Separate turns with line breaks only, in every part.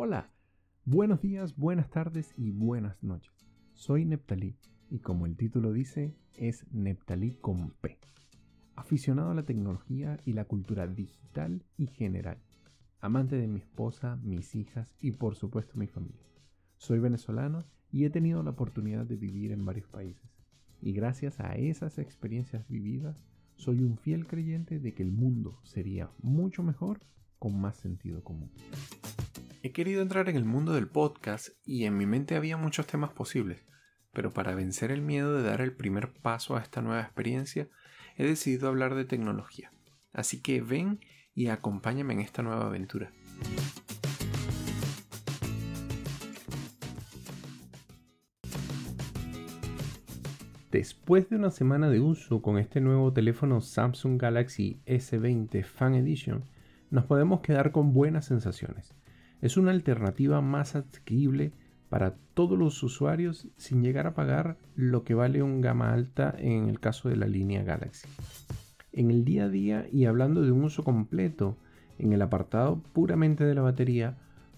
Hola, buenos días, buenas tardes y buenas noches. Soy Neptalí y como el título dice, es Neptalí con P. Aficionado a la tecnología y la cultura digital y general. Amante de mi esposa, mis hijas y por supuesto mi familia. Soy venezolano y he tenido la oportunidad de vivir en varios países. Y gracias a esas experiencias vividas, soy un fiel creyente de que el mundo sería mucho mejor con más sentido común. He querido entrar en el mundo del podcast y en mi mente había muchos temas posibles, pero para vencer el miedo de dar el primer paso a esta nueva experiencia, he decidido hablar de tecnología. Así que ven y acompáñame en esta nueva aventura. Después de una semana de uso con este nuevo teléfono Samsung Galaxy S20 Fan Edition, nos podemos quedar con buenas sensaciones. Es una alternativa más asequible para todos los usuarios sin llegar a pagar lo que vale un gama alta en el caso de la línea Galaxy. En el día a día y hablando de un uso completo, en el apartado puramente de la batería,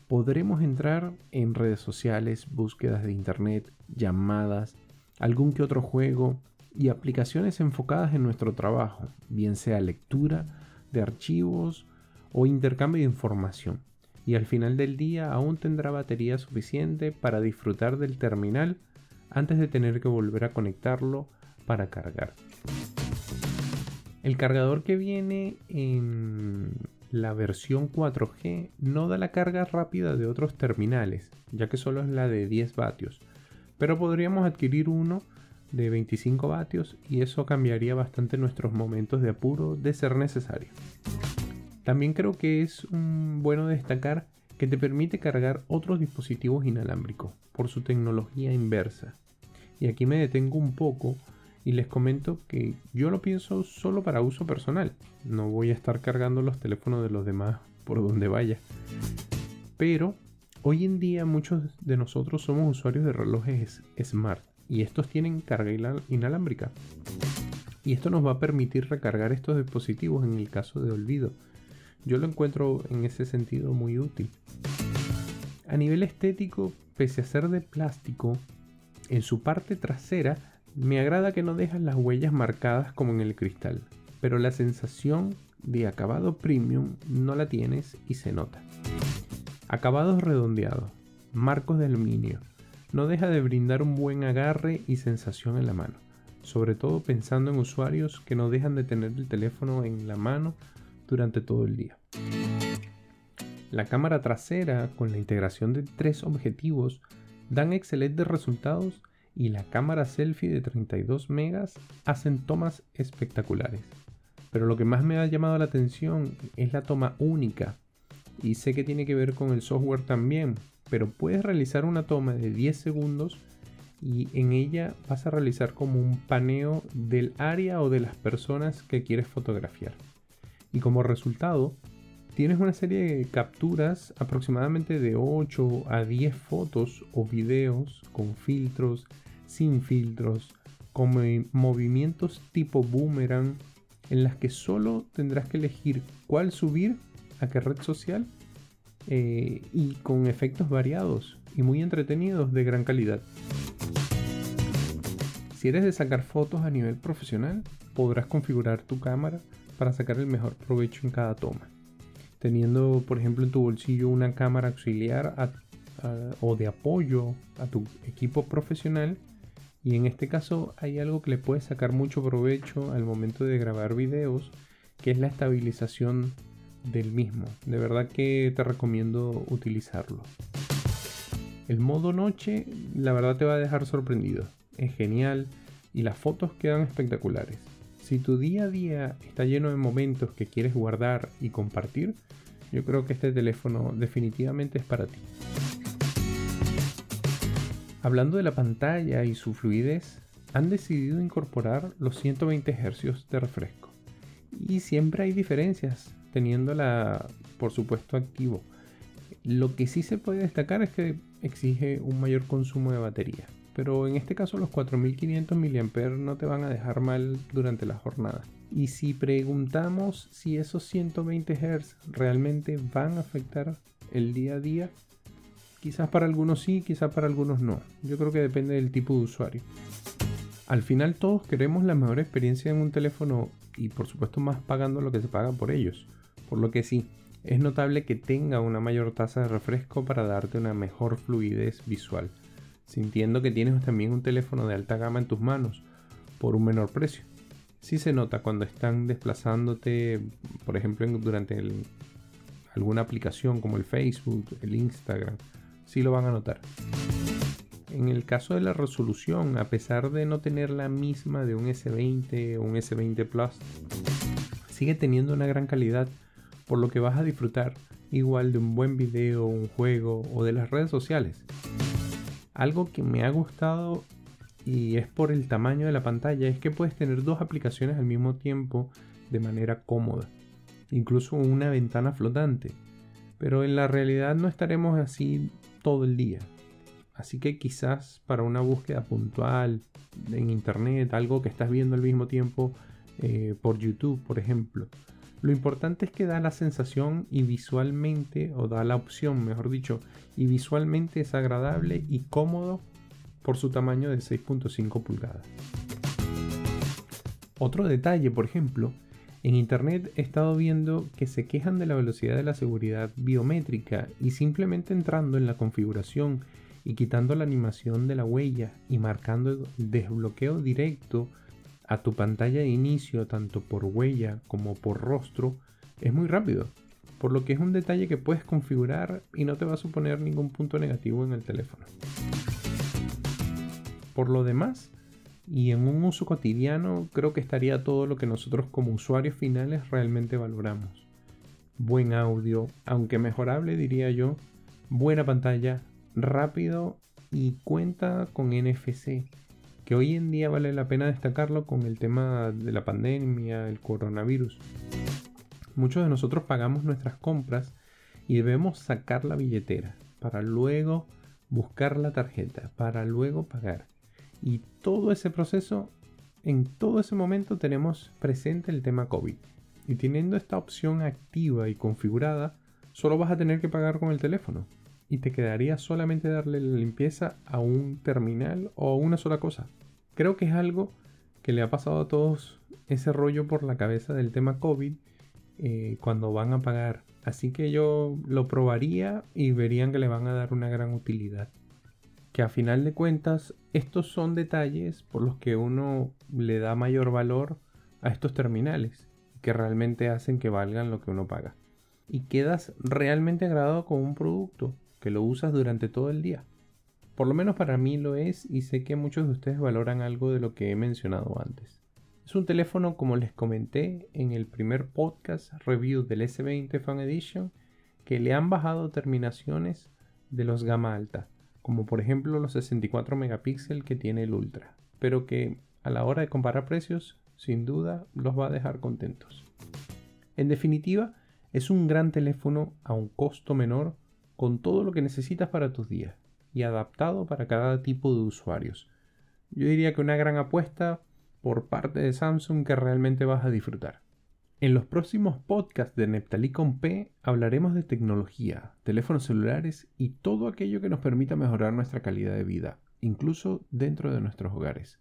podremos entrar en redes sociales, búsquedas de internet, llamadas, algún que otro juego y aplicaciones enfocadas en nuestro trabajo, bien sea lectura de archivos o intercambio de información. Y al final del día aún tendrá batería suficiente para disfrutar del terminal antes de tener que volver a conectarlo para cargar. El cargador que viene en la versión 4G no da la carga rápida de otros terminales, ya que solo es la de 10 vatios, pero podríamos adquirir uno de 25 vatios y eso cambiaría bastante nuestros momentos de apuro de ser necesario. También creo que es bueno destacar que te permite cargar otros dispositivos inalámbricos por su tecnología inversa. Y aquí me detengo un poco y les comento que yo lo pienso solo para uso personal. No voy a estar cargando los teléfonos de los demás por donde vaya. Pero Hoy en día muchos de nosotros somos usuarios de relojes smart y estos tienen carga inalámbrica. Y esto nos va a permitir recargar estos dispositivos en el caso de olvido. Yo lo encuentro en ese sentido muy útil. A nivel estético, pese a ser de plástico, en su parte trasera me agrada que no dejan las huellas marcadas como en el cristal, pero la sensación de acabado premium no la tienes y se nota. Acabados redondeados, marcos de aluminio, no deja de brindar un buen agarre y sensación en la mano, sobre todo pensando en usuarios que no dejan de tener el teléfono en la mano durante todo el día. La cámara trasera con la integración de tres objetivos dan excelentes resultados y la cámara selfie de 32 megas hacen tomas espectaculares. Pero lo que más me ha llamado la atención es la toma única y sé que tiene que ver con el software también, pero puedes realizar una toma de 10 segundos y en ella vas a realizar como un paneo del área o de las personas que quieres fotografiar. Y como resultado, tienes una serie de capturas aproximadamente de 8 a 10 fotos o videos con filtros, sin filtros, con movimientos tipo boomerang, en las que solo tendrás que elegir cuál subir a qué red social eh, y con efectos variados y muy entretenidos de gran calidad. Si eres de sacar fotos a nivel profesional, podrás configurar tu cámara para sacar el mejor provecho en cada toma. Teniendo, por ejemplo, en tu bolsillo una cámara auxiliar o de apoyo a tu equipo profesional, y en este caso hay algo que le puedes sacar mucho provecho al momento de grabar videos, que es la estabilización del mismo. De verdad que te recomiendo utilizarlo. El modo noche, la verdad te va a dejar sorprendido. Es genial y las fotos quedan espectaculares. Si tu día a día está lleno de momentos que quieres guardar y compartir, yo creo que este teléfono definitivamente es para ti. Hablando de la pantalla y su fluidez, han decidido incorporar los 120 Hz de refresco. Y siempre hay diferencias, teniéndola por supuesto activo. Lo que sí se puede destacar es que exige un mayor consumo de batería, pero en este caso los 4500 mAh no te van a dejar mal durante la jornada. Y si preguntamos si esos 120 Hz realmente van a afectar el día a día, Quizás para algunos sí, quizás para algunos no. Yo creo que depende del tipo de usuario. Al final todos queremos la mejor experiencia en un teléfono y por supuesto más pagando lo que se paga por ellos. Por lo que sí, es notable que tenga una mayor tasa de refresco para darte una mejor fluidez visual, sintiendo que tienes también un teléfono de alta gama en tus manos por un menor precio. Sí se nota cuando están desplazándote, por ejemplo, durante alguna aplicación como el Facebook, el Instagram, sí lo van a notar. En el caso de la resolución, a pesar de no tener la misma de un S20 o un S20 Plus, sigue teniendo una gran calidad por lo que vas a disfrutar igual de un buen video, un juego o de las redes sociales. Algo que me ha gustado y es por el tamaño de la pantalla es que puedes tener dos aplicaciones al mismo tiempo de manera cómoda, incluso una ventana flotante. Pero en la realidad no estaremos así todo el día. Así que quizás para una búsqueda puntual en internet, algo que estás viendo al mismo tiempo eh, por YouTube, por ejemplo, lo importante es que da la sensación y visualmente, o da la opción, mejor dicho, y visualmente es agradable y cómodo por su tamaño de 6.5 pulgadas. Otro detalle, por ejemplo, en internet he estado viendo que se quejan de la velocidad de la seguridad biométrica y simplemente entrando en la configuración y quitando la animación de la huella y marcando desbloqueo directo a tu pantalla de inicio, tanto por huella como por rostro, es muy rápido. Por lo que es un detalle que puedes configurar y no te va a suponer ningún punto negativo en el teléfono. Por lo demás, y en un uso cotidiano, creo que estaría todo lo que nosotros como usuarios finales realmente valoramos. Buen audio, aunque mejorable diría yo, buena pantalla, rápido y cuenta con NFC, que hoy en día vale la pena destacarlo con el tema de la pandemia, el coronavirus. Muchos de nosotros pagamos nuestras compras y debemos sacar la billetera para luego buscar la tarjeta, para luego pagar. Y todo ese proceso, en todo ese momento tenemos presente el tema COVID. Y teniendo esta opción activa y configurada, solo vas a tener que pagar con el teléfono. Y te quedaría solamente darle la limpieza a un terminal o a una sola cosa, creo que es algo que le ha pasado a todos ese rollo por la cabeza del tema COVID eh, cuando van a pagar. Así que yo lo probaría y verían que le van a dar una gran utilidad. Que a final de cuentas estos son detalles por los que uno le da mayor valor a estos terminales que realmente hacen que valgan lo que uno paga. Y quedas realmente agradado con un producto que lo usas durante todo el día. Por lo menos para mí lo es y sé que muchos de ustedes valoran algo de lo que he mencionado antes. Es un teléfono como les comenté en el primer podcast review del S20 Fan Edition que le han bajado terminaciones de los gama alta, como por ejemplo los 64 megapíxeles que tiene el Ultra, pero que a la hora de comparar precios sin duda los va a dejar contentos. En definitiva, es un gran teléfono a un costo menor con todo lo que necesitas para tus días y adaptado para cada tipo de usuarios. Yo diría que una gran apuesta por parte de Samsung que realmente vas a disfrutar. En los próximos podcasts de Neptali con P hablaremos de tecnología, teléfonos celulares y todo aquello que nos permita mejorar nuestra calidad de vida, incluso dentro de nuestros hogares.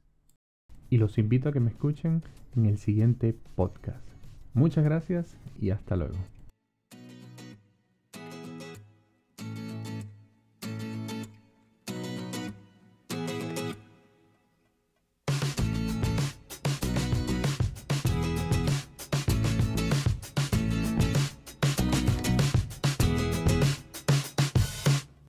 Y los invito a que me escuchen en el siguiente podcast. Muchas gracias y hasta luego.